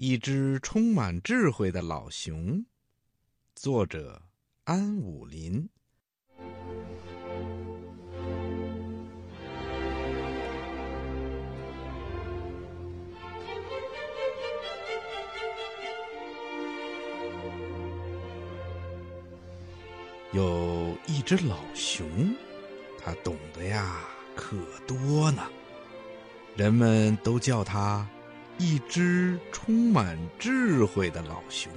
一只充满智慧的老熊，作者安武林。有一只老熊，它懂得呀可多呢，人们都叫它。一只充满智慧的老熊。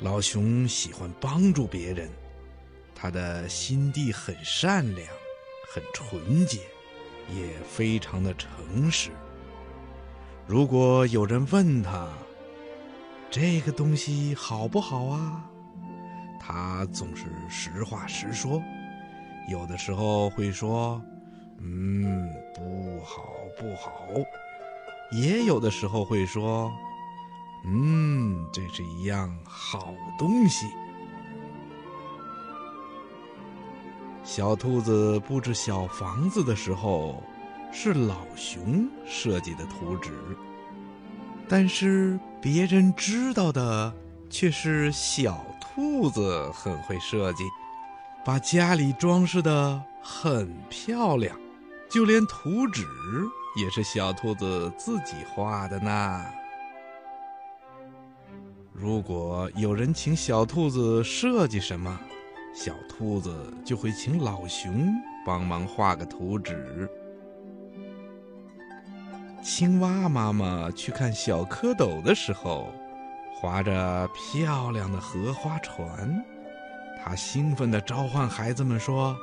老熊喜欢帮助别人，他的心地很善良，很纯洁，也非常的诚实。如果有人问他这个东西好不好啊，他总是实话实说，有的时候会说。嗯，不好，不好。也有的时候会说，嗯，这是一样好东西。小兔子布置小房子的时候，是老熊设计的图纸，但是别人知道的却是小兔子很会设计，把家里装饰的很漂亮。就连图纸也是小兔子自己画的呢。如果有人请小兔子设计什么，小兔子就会请老熊帮忙画个图纸。青蛙妈妈去看小蝌蚪的时候，划着漂亮的荷花船，他兴奋地召唤孩子们说。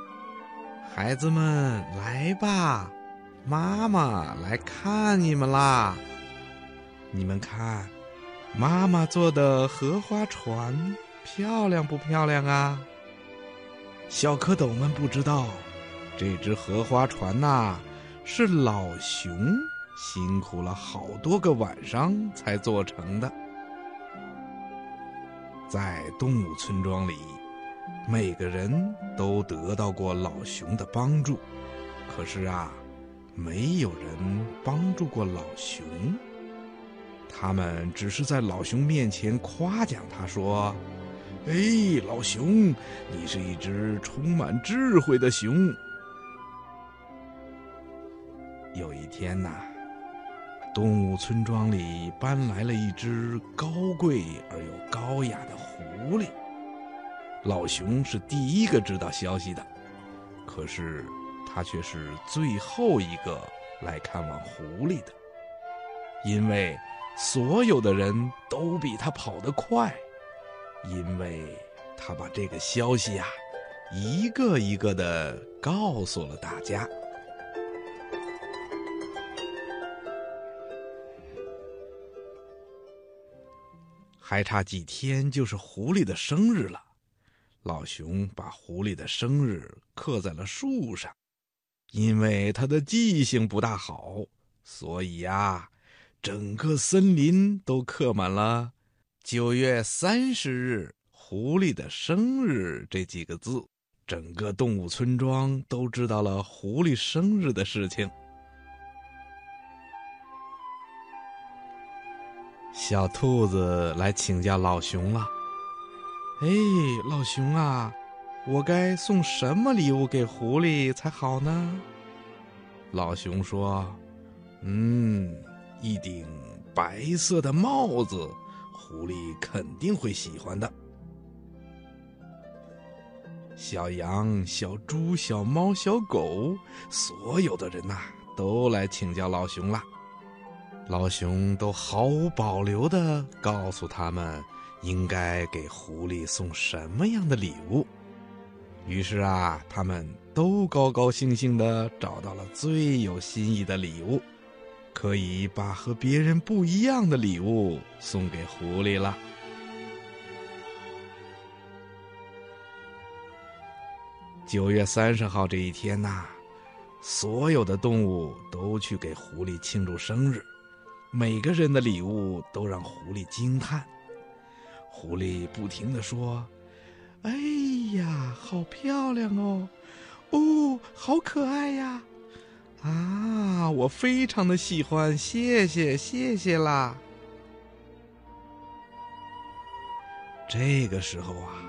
孩子们，来吧，妈妈来看你们啦！你们看，妈妈做的荷花船漂亮不漂亮啊？小蝌蚪们不知道，这只荷花船呐，是老熊辛苦了好多个晚上才做成的。在动物村庄里。每个人都得到过老熊的帮助，可是啊，没有人帮助过老熊。他们只是在老熊面前夸奖他，说：“哎，老熊，你是一只充满智慧的熊。”有一天呐，动物村庄里搬来了一只高贵而又高雅的狐狸。老熊是第一个知道消息的，可是他却是最后一个来看望狐狸的，因为所有的人都比他跑得快，因为他把这个消息呀，一个一个的告诉了大家。还差几天就是狐狸的生日了。老熊把狐狸的生日刻在了树上，因为他的记性不大好，所以呀，整个森林都刻满了“九月三十日，狐狸的生日”这几个字。整个动物村庄都知道了狐狸生日的事情。小兔子来请教老熊了。哎，老熊啊，我该送什么礼物给狐狸才好呢？老熊说：“嗯，一顶白色的帽子，狐狸肯定会喜欢的。”小羊、小猪、小猫、小狗，所有的人呐，都来请教老熊了。老熊都毫无保留的告诉他们。应该给狐狸送什么样的礼物？于是啊，他们都高高兴兴的找到了最有心意的礼物，可以把和别人不一样的礼物送给狐狸了。九月三十号这一天呐，所有的动物都去给狐狸庆祝生日，每个人的礼物都让狐狸惊叹。狐狸不停地说：“哎呀，好漂亮哦！哦，好可爱呀！啊，我非常的喜欢，谢谢，谢谢啦。这个时候啊，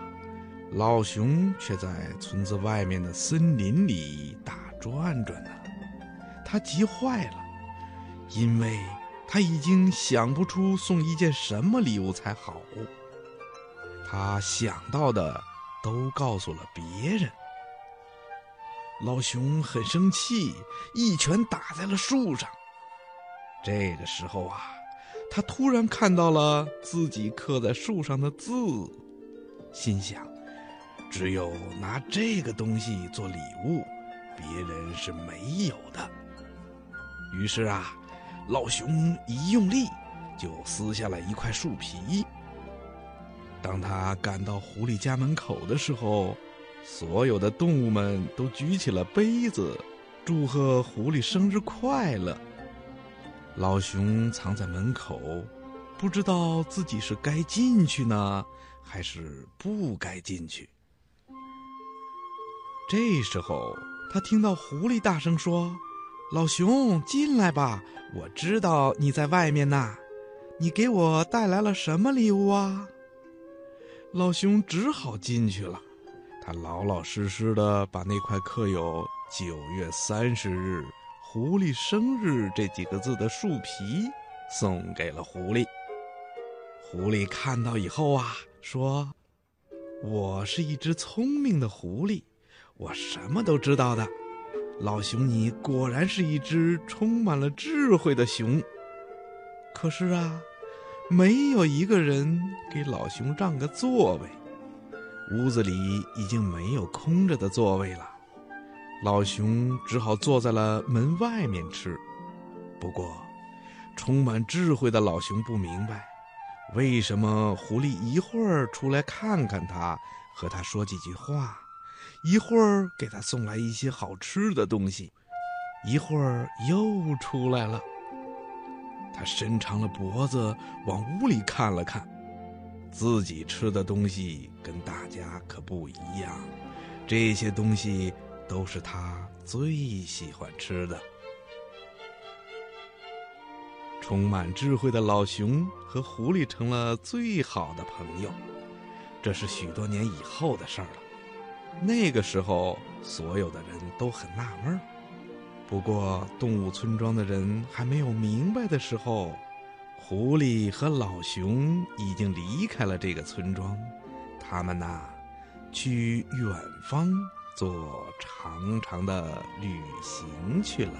老熊却在村子外面的森林里打转转呢。他急坏了，因为他已经想不出送一件什么礼物才好。他想到的都告诉了别人。老熊很生气，一拳打在了树上。这个时候啊，他突然看到了自己刻在树上的字，心想：只有拿这个东西做礼物，别人是没有的。于是啊，老熊一用力，就撕下了一块树皮。当他赶到狐狸家门口的时候，所有的动物们都举起了杯子，祝贺狐狸生日快乐。老熊藏在门口，不知道自己是该进去呢，还是不该进去。这时候，他听到狐狸大声说。老熊，进来吧！我知道你在外面呢。你给我带来了什么礼物啊？老熊只好进去了。他老老实实的把那块刻有“九月三十日，狐狸生日”这几个字的树皮送给了狐狸。狐狸看到以后啊，说：“我是一只聪明的狐狸，我什么都知道的。”老熊，你果然是一只充满了智慧的熊。可是啊，没有一个人给老熊让个座位，屋子里已经没有空着的座位了。老熊只好坐在了门外面吃。不过，充满智慧的老熊不明白，为什么狐狸一会儿出来看看他，和他说几句话。一会儿给他送来一些好吃的东西，一会儿又出来了。他伸长了脖子往屋里看了看，自己吃的东西跟大家可不一样，这些东西都是他最喜欢吃的。充满智慧的老熊和狐狸成了最好的朋友，这是许多年以后的事儿了。那个时候，所有的人都很纳闷儿。不过，动物村庄的人还没有明白的时候，狐狸和老熊已经离开了这个村庄。他们呐，去远方做长长的旅行去了。